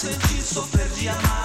senti ci soffre di amare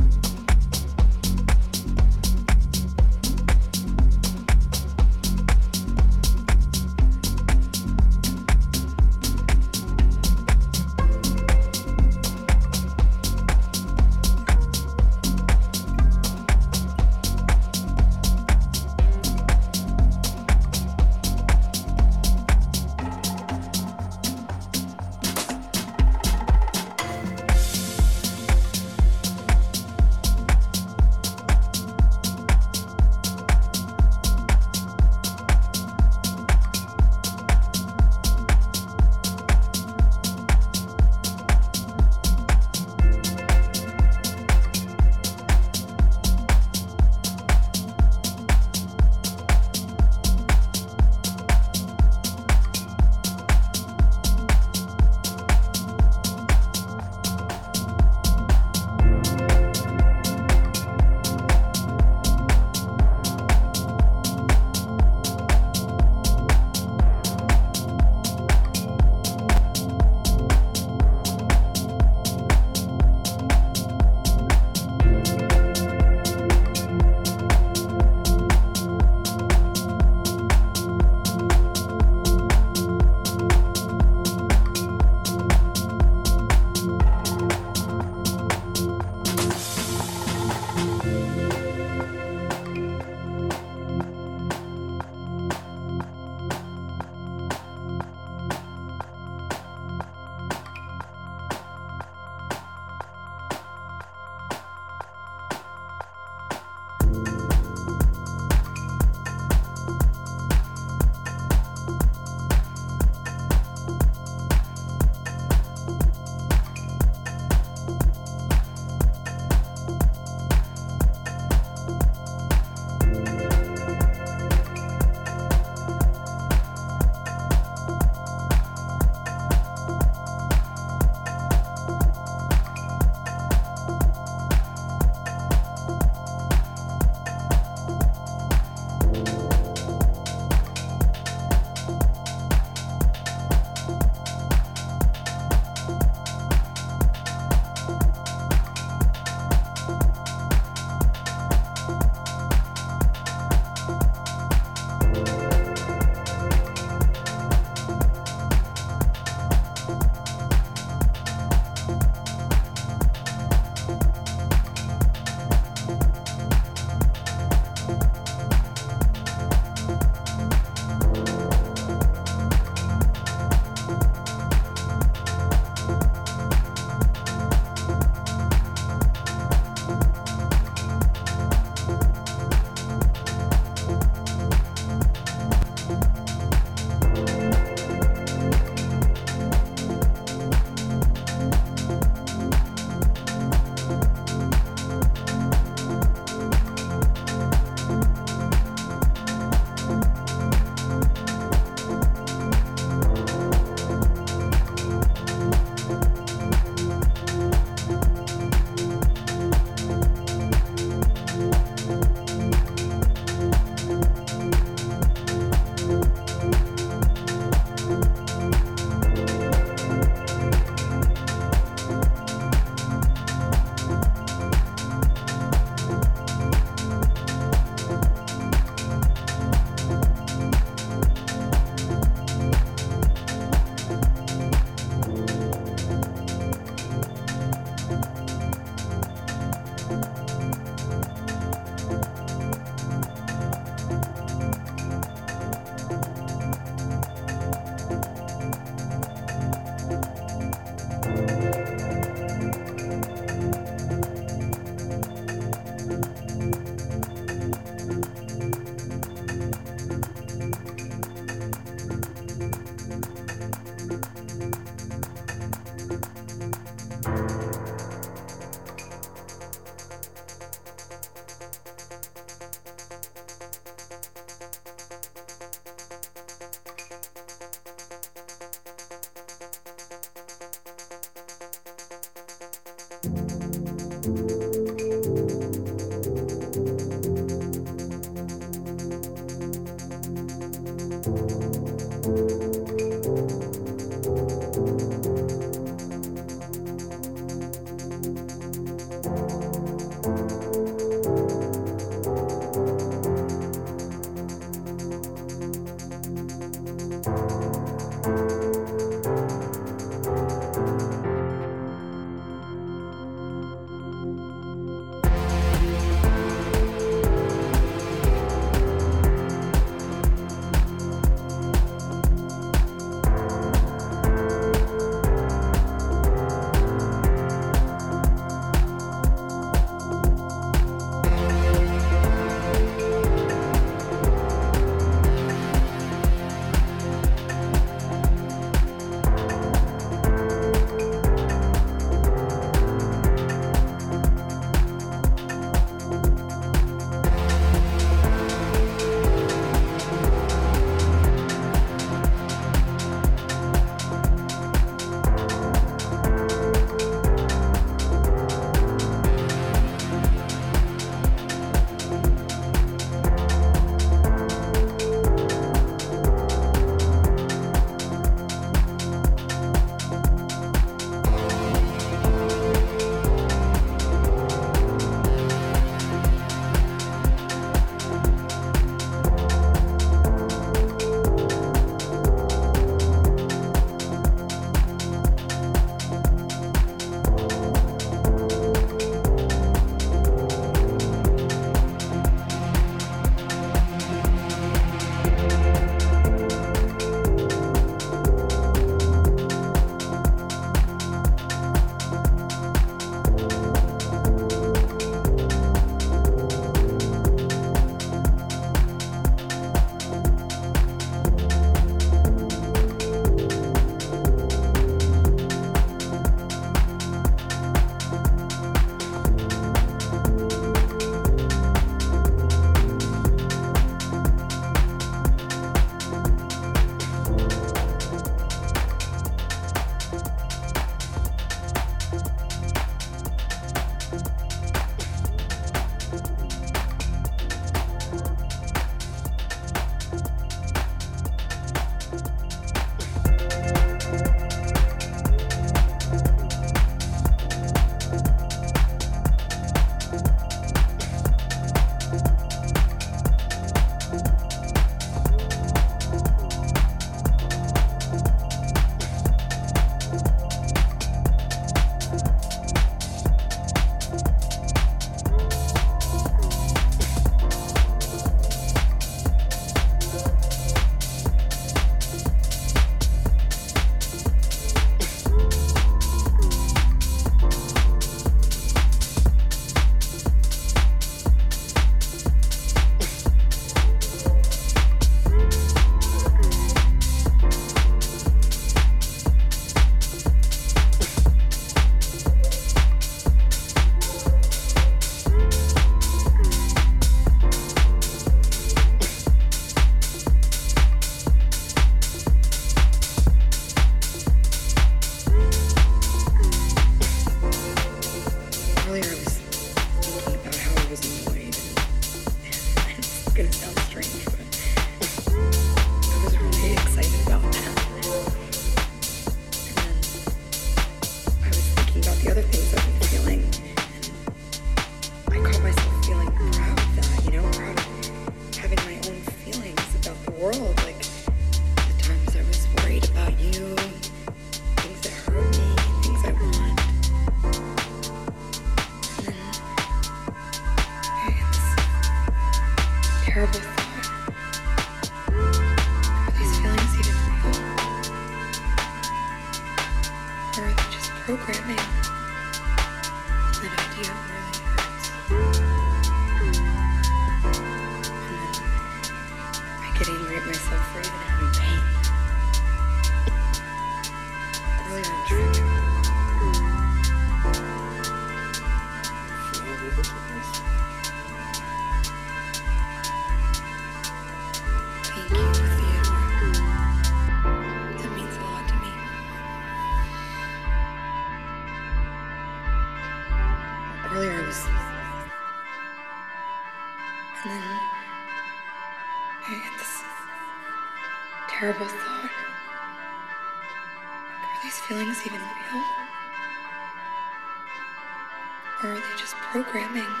programming?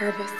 Terrible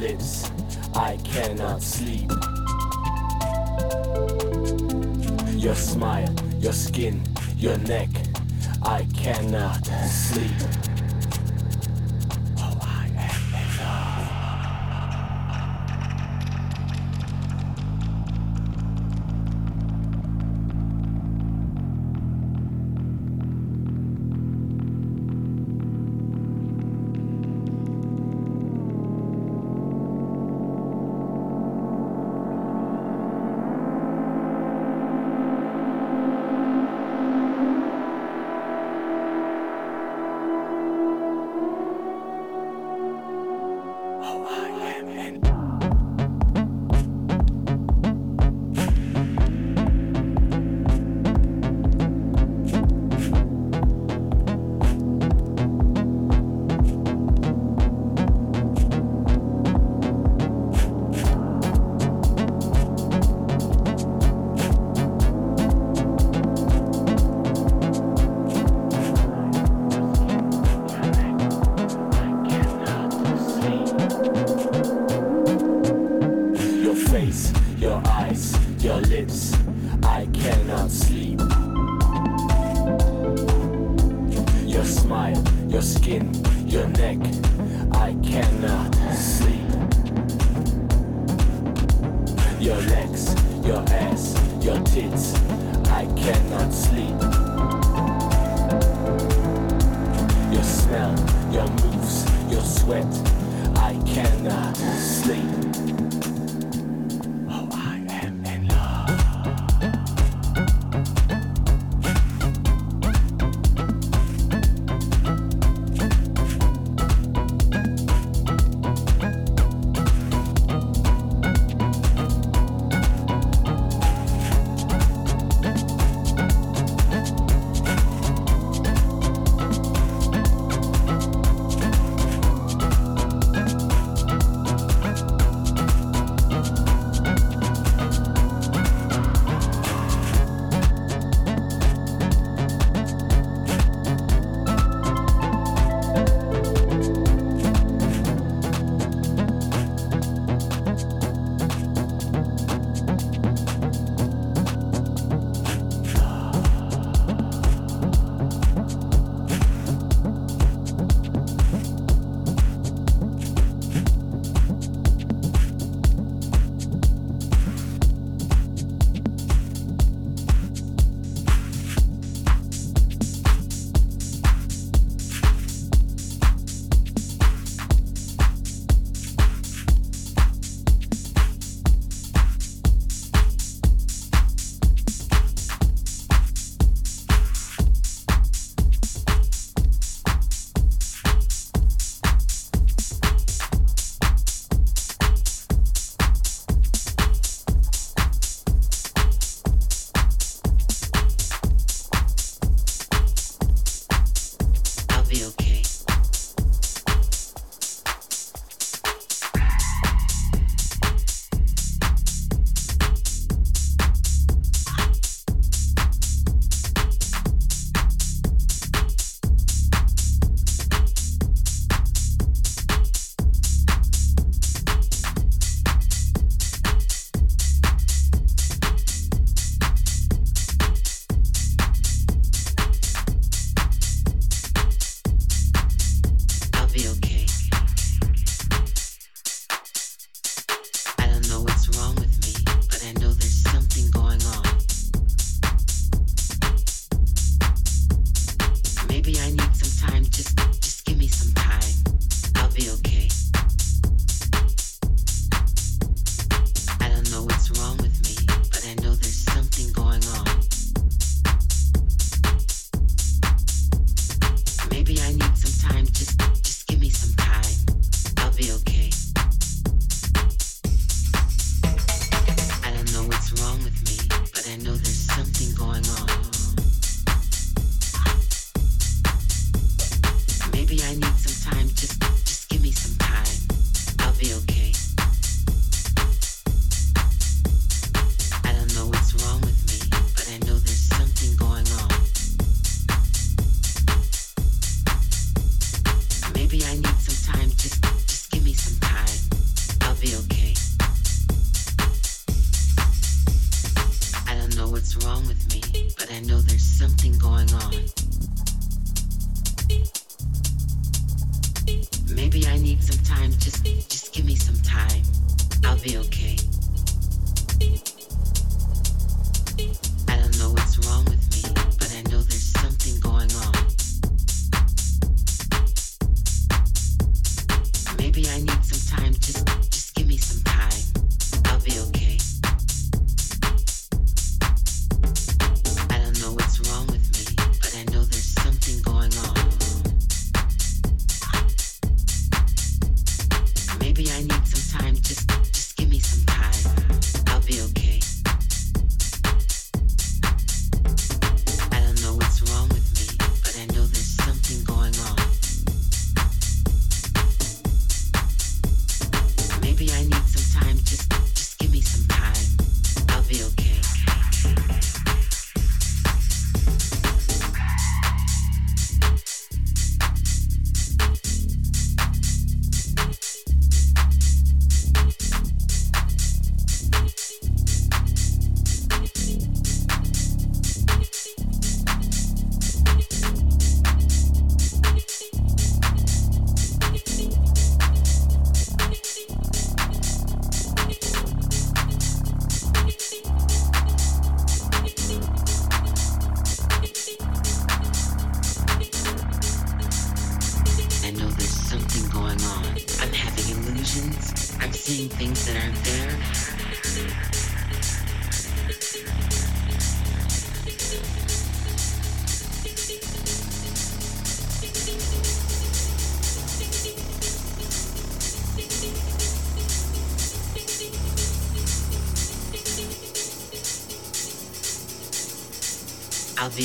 lips.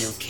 I'll